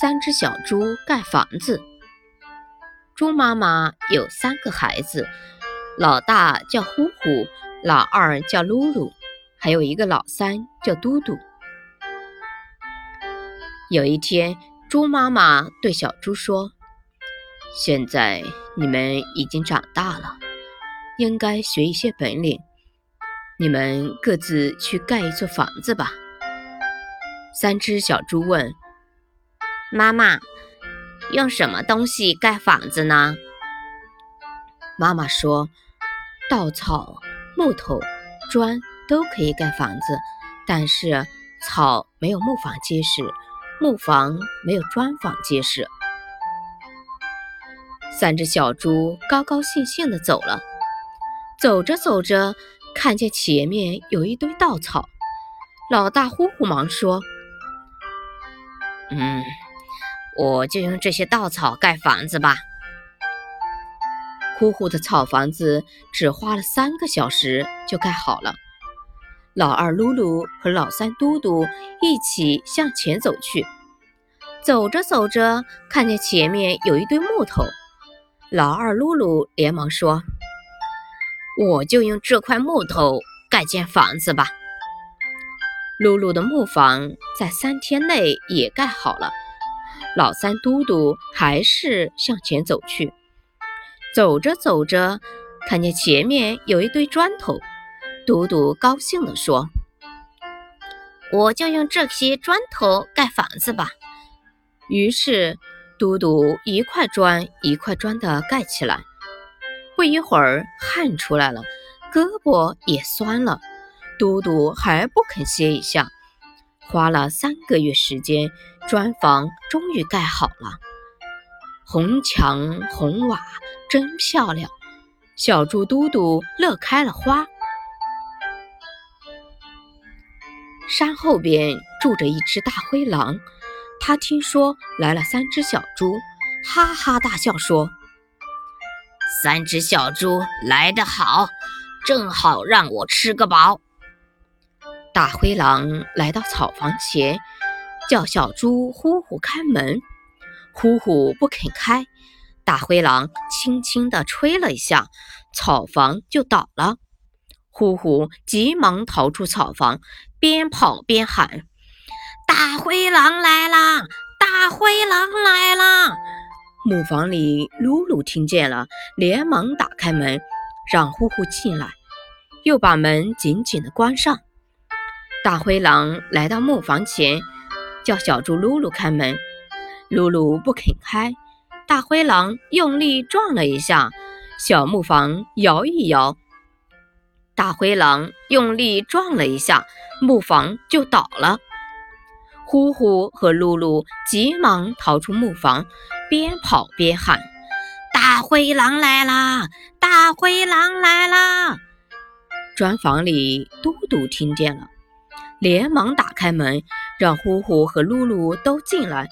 三只小猪盖房子。猪妈妈有三个孩子，老大叫呼呼，老二叫噜噜，还有一个老三叫嘟嘟。有一天，猪妈妈对小猪说：“现在你们已经长大了，应该学一些本领。你们各自去盖一座房子吧。”三只小猪问。妈妈，用什么东西盖房子呢？妈妈说：“稻草、木头、砖都可以盖房子，但是草没有木房结实，木房没有砖房结实。”三只小猪高高兴兴地走了。走着走着，看见前面有一堆稻草，老大呼呼忙说：“嗯。”我就用这些稻草盖房子吧。呼呼的草房子只花了三个小时就盖好了。老二噜噜和老三嘟嘟一起向前走去，走着走着，看见前面有一堆木头。老二噜噜连忙说：“我就用这块木头盖间房子吧。”噜噜的木房在三天内也盖好了。老三嘟嘟还是向前走去，走着走着，看见前面有一堆砖头，嘟嘟高兴地说：“我就用这些砖头盖房子吧。”于是，嘟嘟一块砖一块砖地盖起来。不一会儿，汗出来了，胳膊也酸了，嘟嘟还不肯歇一下。花了三个月时间，砖房终于盖好了。红墙红瓦，真漂亮。小猪嘟嘟乐开了花。山后边住着一只大灰狼，他听说来了三只小猪，哈哈大笑说：“三只小猪来得好，正好让我吃个饱。”大灰狼来到草房前，叫小猪呼呼开门。呼呼不肯开，大灰狼轻轻地吹了一下，草房就倒了。呼呼急忙逃出草房，边跑边喊：“大灰狼来啦！大灰狼来啦！”木房里，噜噜听见了，连忙打开门，让呼呼进来，又把门紧紧地关上。大灰狼来到木房前，叫小猪噜噜开门。噜噜不肯开，大灰狼用力撞了一下，小木房摇一摇。大灰狼用力撞了一下，木房就倒了。呼呼和噜噜急忙逃出木房，边跑边喊：“大灰狼来啦！大灰狼来啦！”砖房里，嘟嘟听见了。连忙打开门，让呼呼和噜噜都进来，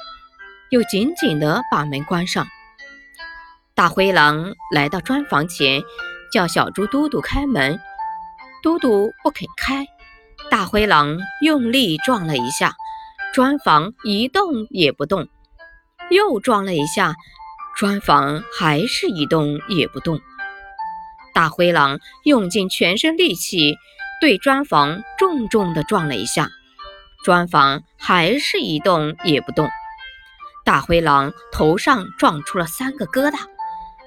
又紧紧地把门关上。大灰狼来到砖房前，叫小猪嘟嘟开门。嘟嘟不肯开，大灰狼用力撞了一下，砖房一动也不动。又撞了一下，砖房还是一动也不动。大灰狼用尽全身力气。对砖房重重地撞了一下，砖房还是一动也不动。大灰狼头上撞出了三个疙瘩，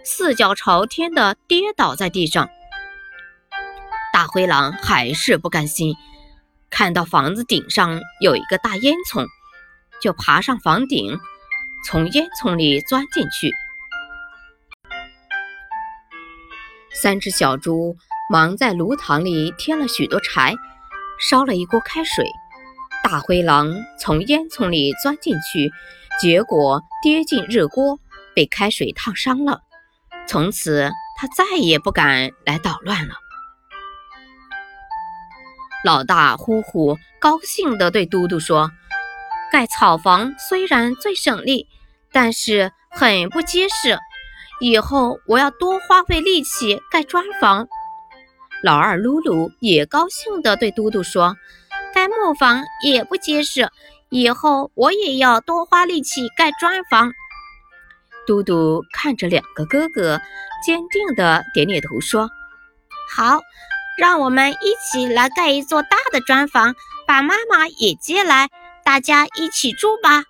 四脚朝天地跌倒在地上。大灰狼还是不甘心，看到房子顶上有一个大烟囱，就爬上房顶，从烟囱里钻进去。三只小猪。忙在炉膛里添了许多柴，烧了一锅开水。大灰狼从烟囱里钻进去，结果跌进热锅，被开水烫伤了。从此，他再也不敢来捣乱了。老大呼呼高兴地对嘟嘟说：“盖草房虽然最省力，但是很不结实。以后我要多花费力气盖砖房。”老二噜噜也高兴地对嘟嘟说：“盖木房也不结实，以后我也要多花力气盖砖房。嘟嘟看着两个哥哥，坚定地点点头说：“好，让我们一起来盖一座大的砖房，把妈妈也接来，大家一起住吧。”